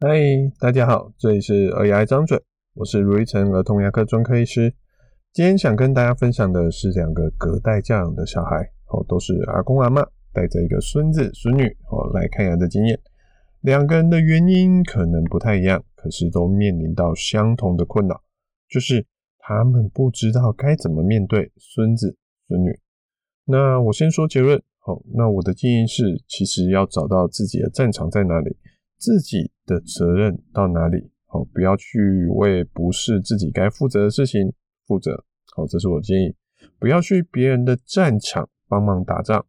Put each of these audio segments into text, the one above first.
嗨，大家好，这里是儿牙张嘴，我是卢一成儿童牙科专科医师。今天想跟大家分享的是两个隔代教养的小孩，哦，都是阿公阿嬷带着一个孙子孙女哦来看牙的经验。两个人的原因可能不太一样，可是都面临到相同的困扰，就是他们不知道该怎么面对孙子孙女。那我先说结论，好，那我的建议是，其实要找到自己的战场在哪里。自己的责任到哪里？好，不要去为不是自己该负责的事情负责。好，这是我建议。不要去别人的战场帮忙打仗，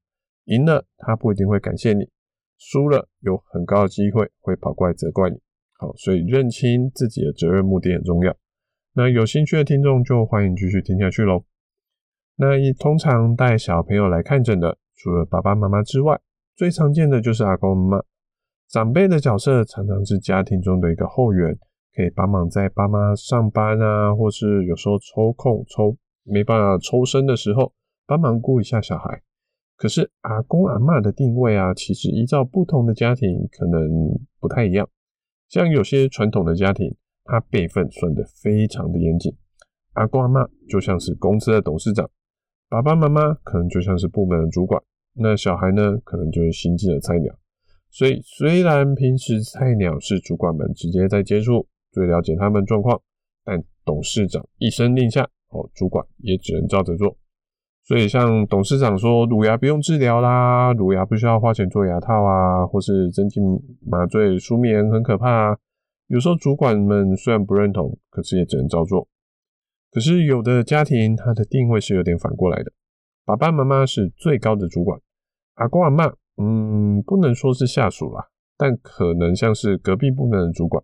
赢了他不一定会感谢你，输了有很高的机会会跑过来责怪你。好，所以认清自己的责任目的很重要。那有兴趣的听众就欢迎继续听下去喽。那以通常带小朋友来看诊的，除了爸爸妈妈之外，最常见的就是阿公阿妈。长辈的角色常常是家庭中的一个后援，可以帮忙在爸妈上班啊，或是有时候抽空抽没办法抽身的时候，帮忙顾一下小孩。可是阿公阿嬷的定位啊，其实依照不同的家庭可能不太一样。像有些传统的家庭，他辈分算得非常的严谨，阿公阿嬷就像是公司的董事长，爸爸妈妈可能就像是部门的主管，那小孩呢，可能就是新进的菜鸟。所以，虽然平时菜鸟是主管们直接在接触，最了解他们状况，但董事长一声令下，哦，主管也只能照着做。所以，像董事长说乳牙不用治疗啦，乳牙不需要花钱做牙套啊，或是针剂麻醉舒眠很可怕啊，有时候主管们虽然不认同，可是也只能照做。可是有的家庭，他的定位是有点反过来的，爸爸妈妈是最高的主管，阿公阿嬷。嗯，不能说是下属啦，但可能像是隔壁部门的主管，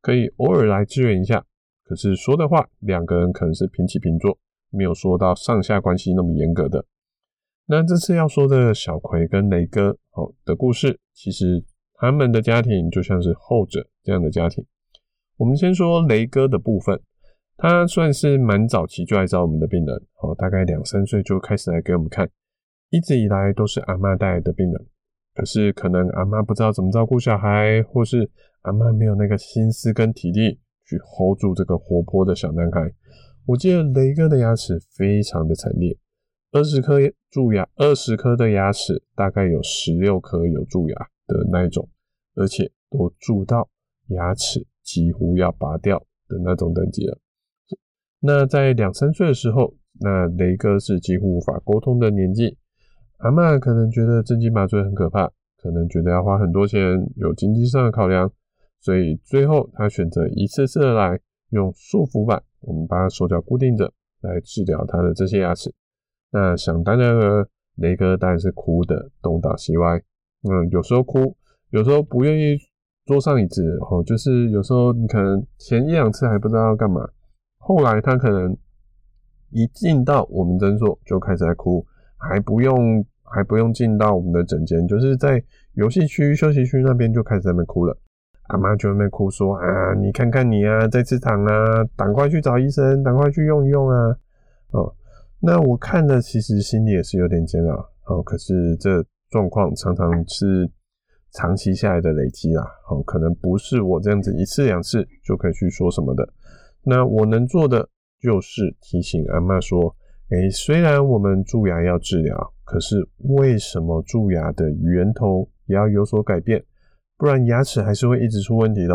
可以偶尔来支援一下。可是说的话，两个人可能是平起平坐，没有说到上下关系那么严格的。那这次要说的小葵跟雷哥哦的故事，其实他们的家庭就像是后者这样的家庭。我们先说雷哥的部分，他算是蛮早期就来找我们的病人，哦，大概两三岁就开始来给我们看，一直以来都是阿嬷带来的病人。可是可能阿妈不知道怎么照顾小孩，或是阿妈没有那个心思跟体力去 hold 住这个活泼的小男孩。我记得雷哥的牙齿非常的惨烈，二十颗蛀牙，二十颗的牙齿大概有十六颗有蛀牙的那一种，而且都蛀到牙齿几乎要拔掉的那种等级了。那在两三岁的时候，那雷哥是几乎无法沟通的年纪。阿嬷可能觉得镇静麻醉很可怕，可能觉得要花很多钱，有经济上的考量，所以最后他选择一次次的来用束缚板，我们把手脚固定着来治疗他的这些牙齿。那想当然了，雷哥当然是哭的东倒西歪，嗯，有时候哭，有时候不愿意坐上椅子，哦，就是有时候你可能前一两次还不知道要干嘛，后来他可能一进到我们诊所就开始在哭。还不用，还不用进到我们的诊间，就是在游戏区、休息区那边就开始在那边哭了。阿妈就在那边哭说：“啊，你看看你啊，在吃糖啊，赶快去找医生，赶快去用一用啊。”哦，那我看了，其实心里也是有点煎熬。哦，可是这状况常常是长期下来的累积啦。哦，可能不是我这样子一次两次就可以去说什么的。那我能做的就是提醒阿妈说。诶，虽然我们蛀牙要治疗，可是为什么蛀牙的源头也要有所改变？不然牙齿还是会一直出问题的。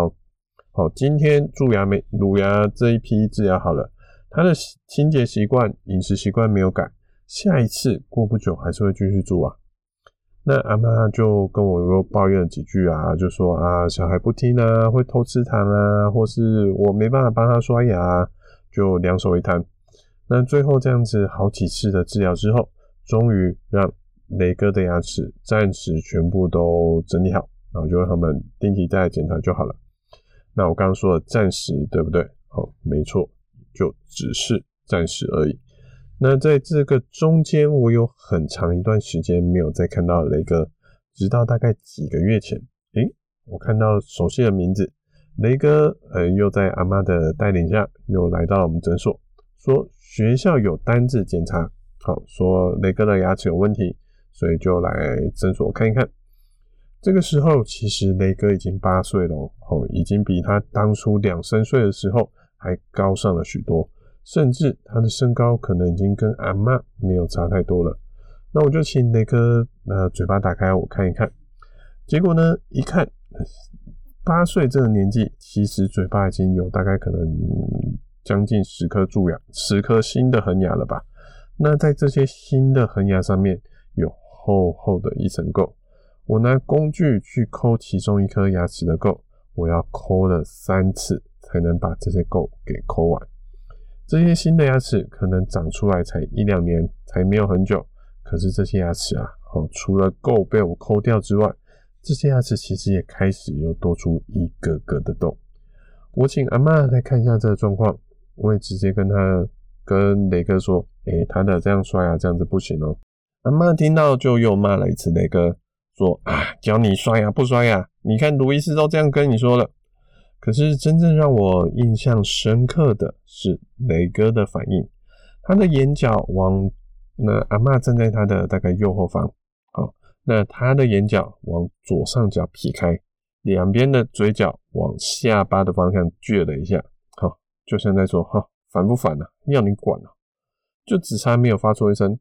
好，今天蛀牙没乳牙这一批治疗好了，他的清洁习惯、饮食习惯没有改，下一次过不久还是会继续蛀啊。那阿妈就跟我又抱怨了几句啊，就说啊，小孩不听啊，会偷吃糖啊，或是我没办法帮他刷牙，就两手一摊。那最后这样子好几次的治疗之后，终于让雷哥的牙齿暂时全部都整理好，然后就让他们定期再来检查就好了。那我刚刚说的暂时，对不对？好，没错，就只是暂时而已。那在这个中间，我有很长一段时间没有再看到雷哥，直到大概几个月前，诶，我看到熟悉的名字，雷哥，呃，又在阿妈的带领下，又来到我们诊所。说学校有单子检查，好，说雷哥的牙齿有问题，所以就来诊所看一看。这个时候，其实雷哥已经八岁了哦，已经比他当初两三岁的时候还高上了许多，甚至他的身高可能已经跟阿嬷没有差太多了。那我就请雷哥，呃，嘴巴打开，我看一看。结果呢，一看，八岁这个年纪，其实嘴巴已经有大概可能将近十颗蛀牙，十颗新的恒牙了吧？那在这些新的恒牙上面，有厚厚的一层垢。我拿工具去抠其中一颗牙齿的垢，我要抠了三次才能把这些垢给抠完。这些新的牙齿可能长出来才一两年，才没有很久，可是这些牙齿啊，哦，除了垢被我抠掉之外，这些牙齿其实也开始又多出一个个的洞。我请阿嬷来看一下这个状况，我也直接跟他跟雷哥说：“诶、他的这样刷牙这样子不行哦。”阿嬷听到就又骂了一次雷哥。说啊，教你刷牙不刷牙？你看卢医师都这样跟你说了。可是真正让我印象深刻的是雷哥的反应，他的眼角往那阿嬷站在他的大概右后方，好，那他的眼角往左上角撇开，两边的嘴角往下巴的方向撅了一下，好，就像在说哈，烦不烦啊？要你管啊？就只差没有发出一声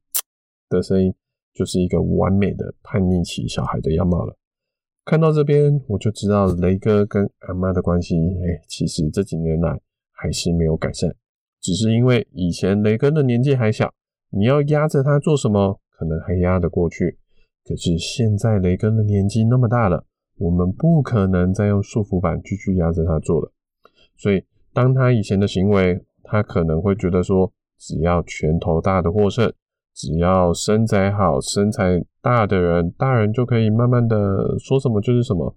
的声音。就是一个完美的叛逆期小孩的样貌了。看到这边，我就知道雷哥跟阿妈的关系，哎，其实这几年来还是没有改善，只是因为以前雷哥的年纪还小，你要压着他做什么，可能还压得过去。可是现在雷哥的年纪那么大了，我们不可能再用束缚板继续压着他做了。所以，当他以前的行为，他可能会觉得说，只要拳头大的获胜。只要身材好、身材大的人，大人就可以慢慢的说什么就是什么。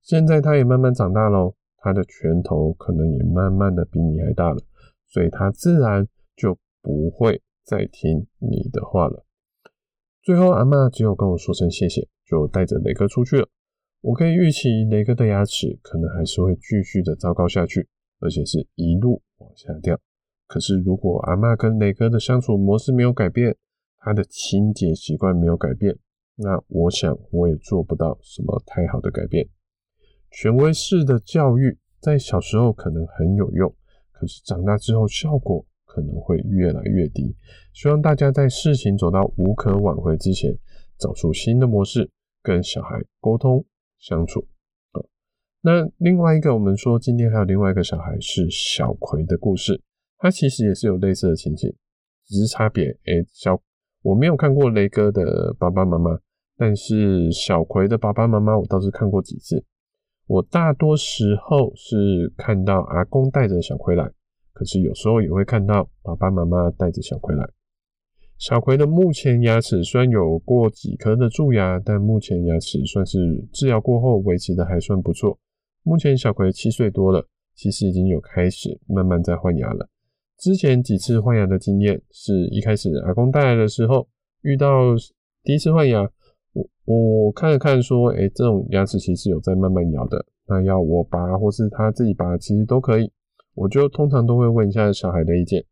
现在他也慢慢长大喽，他的拳头可能也慢慢的比你还大了，所以他自然就不会再听你的话了。最后，阿嬷只有跟我说声谢谢，就带着雷哥出去了。我可以预期雷哥的牙齿可能还是会继续的糟糕下去，而且是一路往下掉。可是如果阿嬷跟雷哥的相处模式没有改变，他的清洁习惯没有改变，那我想我也做不到什么太好的改变。权威式的教育在小时候可能很有用，可是长大之后效果可能会越来越低。希望大家在事情走到无可挽回之前，找出新的模式跟小孩沟通相处。那另外一个，我们说今天还有另外一个小孩是小葵的故事，他其实也是有类似的情形，只是差别，诶，小。我没有看过雷哥的爸爸妈妈，但是小葵的爸爸妈妈我倒是看过几次。我大多时候是看到阿公带着小葵来，可是有时候也会看到爸爸妈妈带着小葵来。小葵的目前牙齿虽然有过几颗的蛀牙，但目前牙齿算是治疗过后维持的还算不错。目前小葵七岁多了，其实已经有开始慢慢在换牙了。之前几次换牙的经验，是一开始阿公带来的时候，遇到第一次换牙，我我看了看说，哎、这种牙齿其实有在慢慢摇的，那要我拔或是他自己拔，其实都可以。我就通常都会问一下小孩的意见，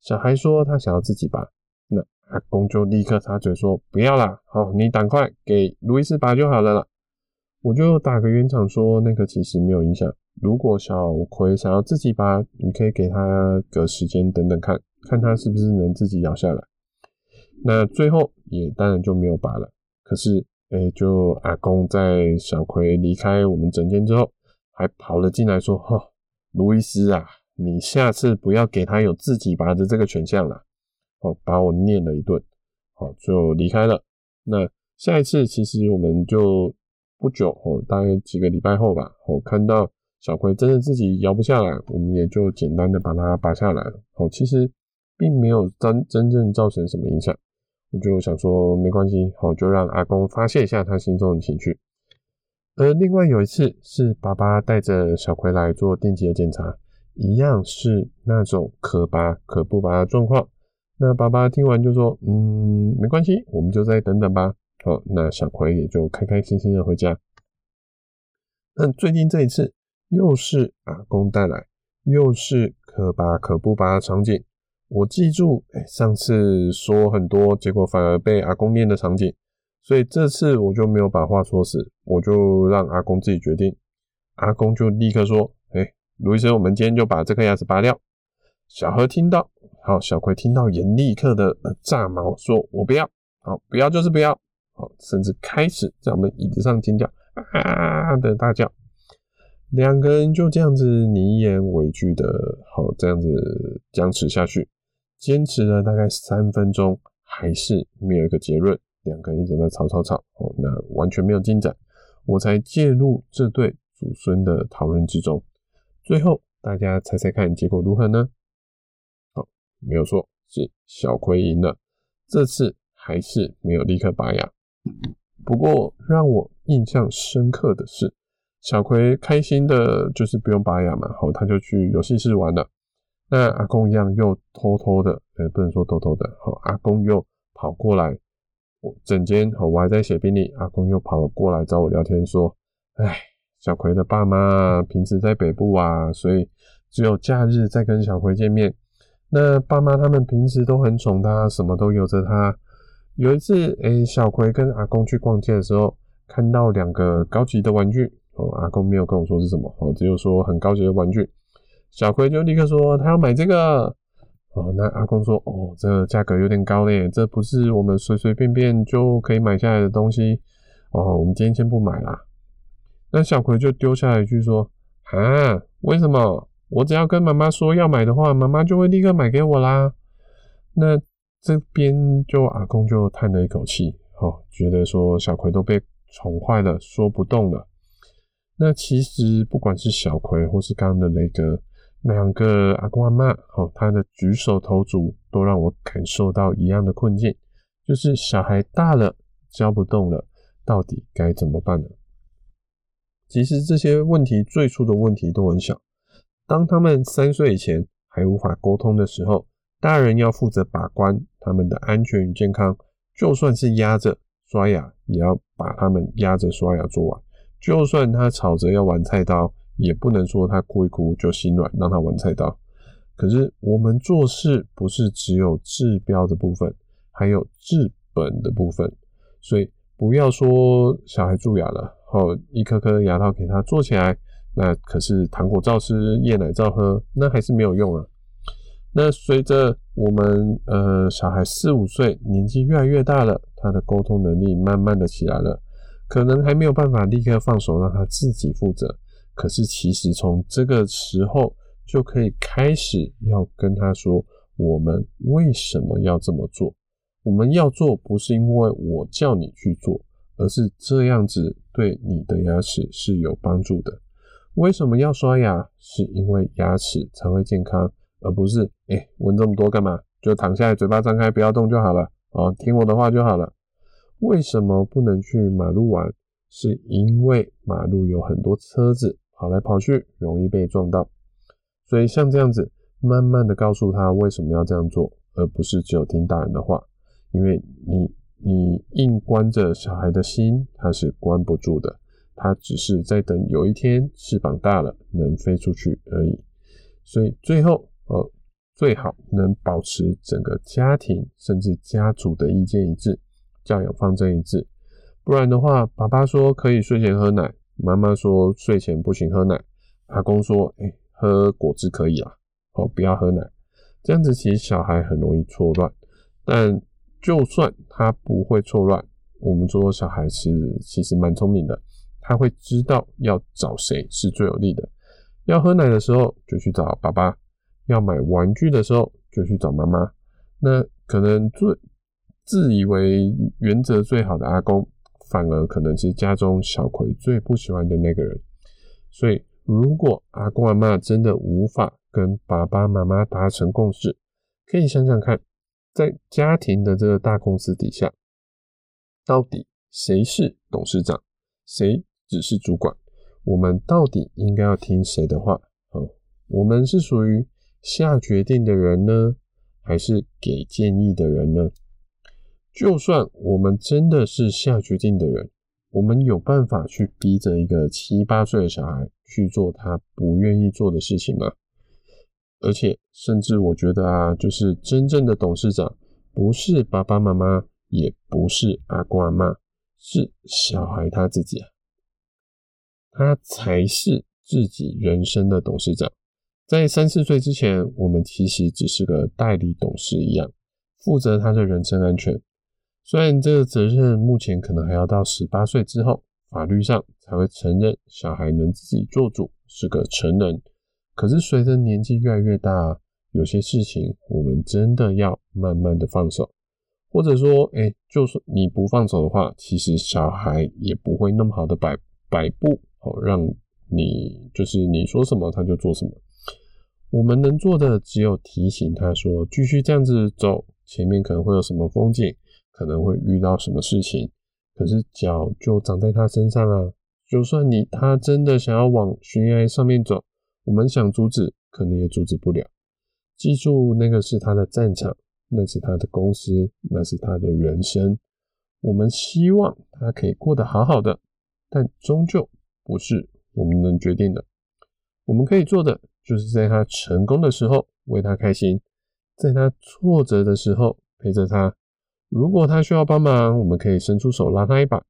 小孩说他想要自己拔，那阿公就立刻插嘴说不要啦，好，你赶快给卢医师拔就好了啦。我就打个圆场说，那个其实没有影响。如果小葵想要自己拔，你可以给他个时间等等看，看他是不是能自己咬下来。那最后也当然就没有拔了。可是，哎、就阿公在小葵离开我们诊间之后，还跑了进来说：“哈、哦，卢医师啊，你下次不要给他有自己拔的这个选项了。”哦，把我念了一顿，好，就离开了。那下一次其实我们就不久哦，大概几个礼拜后吧，我看到。小葵真的自己摇不下来，我们也就简单的把它拔下来了。好，其实并没有真真正造成什么影响。我就想说没关系，好，就让阿公发泄一下他心中的情绪。而另外有一次是爸爸带着小葵来做定期的检查，一样是那种可拔可不拔的状况。那爸爸听完就说：“嗯，没关系，我们就再等等吧。”好，那小葵也就开开心心的回家。那最近这一次。又是阿公带来，又是可拔可不拔的场景。我记住，哎，上次说很多，结果反而被阿公念的场景。所以这次我就没有把话说死，我就让阿公自己决定。阿公就立刻说：“哎、卢医生，我们今天就把这颗牙齿拔掉。”小何听到，好，小葵听到也立刻的炸毛，说：“我不要，好，不要就是不要。”好，甚至开始在我们椅子上尖叫啊的大叫。两个人就这样子你一言我一句的，好，这样子僵持下去，坚持了大概三分钟，还是没有一个结论。两个人一直在吵吵吵，哦，那完全没有进展，我才介入这对祖孙的讨论之中。最后，大家猜猜看结果如何呢？好，没有错，是小葵赢了。这次还是没有立刻拔牙。不过让我印象深刻的是。小葵开心的，就是不用拔牙嘛，好，他就去游戏室玩了。那阿公一样又偷偷的，呃，不能说偷偷的，好，阿公又跑过来，我整间，好，我还在写病历，阿公又跑过来找我聊天，说，哎，小葵的爸妈平时在北部啊，所以只有假日再跟小葵见面。那爸妈他们平时都很宠他，什么都由着他。有一次，哎，小葵跟阿公去逛街的时候，看到两个高级的玩具。哦，阿公没有跟我说是什么，哦，只有说很高级的玩具。小葵就立刻说他要买这个。哦，那阿公说，哦，这价格有点高嘞，这不是我们随随便便就可以买下来的东西。哦，我们今天先不买啦。那小葵就丢下来一句说，啊，为什么？我只要跟妈妈说要买的话，妈妈就会立刻买给我啦。那这边就阿公就叹了一口气，哦，觉得说小葵都被宠坏了，说不动了。那其实不管是小葵或是刚刚的雷哥，两个阿公阿嬷，哦，他的举手投足都让我感受到一样的困境，就是小孩大了，教不动了，到底该怎么办呢？其实这些问题最初的问题都很小，当他们三岁以前还无法沟通的时候，大人要负责把关他们的安全与健康，就算是压着刷牙，也要把他们压着刷牙做完。就算他吵着要玩菜刀，也不能说他哭一哭就心软，让他玩菜刀。可是我们做事不是只有治标的部分，还有治本的部分。所以不要说小孩蛀牙了，哦一颗颗牙套给他做起来，那可是糖果照吃，夜奶照喝，那还是没有用啊。那随着我们呃小孩四五岁，年纪越来越大了，他的沟通能力慢慢的起来了。可能还没有办法立刻放手让他自己负责，可是其实从这个时候就可以开始要跟他说，我们为什么要这么做？我们要做不是因为我叫你去做，而是这样子对你的牙齿是有帮助的。为什么要刷牙？是因为牙齿才会健康，而不是诶，问这么多干嘛？就躺下来，嘴巴张开，不要动就好了。哦，听我的话就好了。为什么不能去马路玩？是因为马路有很多车子跑来跑去，容易被撞到。所以像这样子，慢慢的告诉他为什么要这样做，而不是只有听大人的话。因为你你硬关着小孩的心，他是关不住的。他只是在等有一天翅膀大了，能飞出去而已。所以最后，呃，最好能保持整个家庭甚至家族的意见一致。教养方针一致，不然的话，爸爸说可以睡前喝奶，妈妈说睡前不行喝奶，阿公说，哎、喝果汁可以啦，哦，不要喝奶，这样子其实小孩很容易错乱。但就算他不会错乱，我们说小孩是其实蛮聪明的，他会知道要找谁是最有利的。要喝奶的时候就去找爸爸，要买玩具的时候就去找妈妈。那可能最自以为原则最好的阿公，反而可能是家中小葵最不喜欢的那个人。所以，如果阿公阿嬷真的无法跟爸爸妈妈达成共识，可以想想看，在家庭的这个大公司底下，到底谁是董事长，谁只是主管？我们到底应该要听谁的话？哦，我们是属于下决定的人呢，还是给建议的人呢？就算我们真的是下决定的人，我们有办法去逼着一个七八岁的小孩去做他不愿意做的事情吗？而且，甚至我觉得啊，就是真正的董事长，不是爸爸妈妈，也不是阿公阿嬷，是小孩他自己啊，他才是自己人生的董事长。在三四岁之前，我们其实只是个代理董事一样，负责他的人身安全。虽然这个责任目前可能还要到十八岁之后，法律上才会承认小孩能自己做主，是个成人。可是随着年纪越来越大，有些事情我们真的要慢慢的放手，或者说，哎，就是你不放手的话，其实小孩也不会那么好的摆摆布，哦，让你就是你说什么他就做什么。我们能做的只有提醒他说，继续这样子走，前面可能会有什么风景。可能会遇到什么事情，可是脚就长在他身上啊！就算你他真的想要往悬崖上面走，我们想阻止，可能也阻止不了。记住，那个是他的战场，那是他的公司，那是他的人生。我们希望他可以过得好好的，但终究不是我们能决定的。我们可以做的，就是在他成功的时候为他开心，在他挫折的时候陪着他。如果他需要帮忙，我们可以伸出手拉他一把。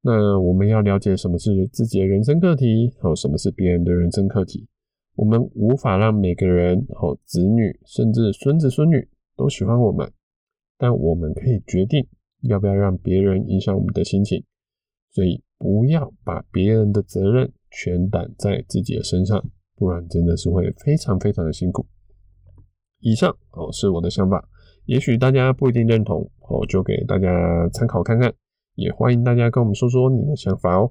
那我们要了解什么是自己的人生课题，还有什么是别人的人生课题。我们无法让每个人、和子女甚至孙子孙女都喜欢我们，但我们可以决定要不要让别人影响我们的心情。所以不要把别人的责任全担在自己的身上，不然真的是会非常非常的辛苦。以上哦是我的想法。也许大家不一定认同，我就给大家参考看看。也欢迎大家跟我们说说你的想法哦。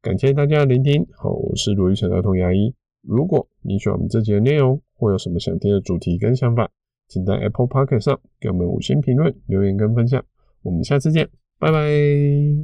感谢大家的聆听，我是卢玉成儿童牙医。如果你喜欢我们这集的内容，或有什么想听的主题跟想法，请在 Apple p o c k e t 上给我们五星评论、留言跟分享。我们下次见，拜拜。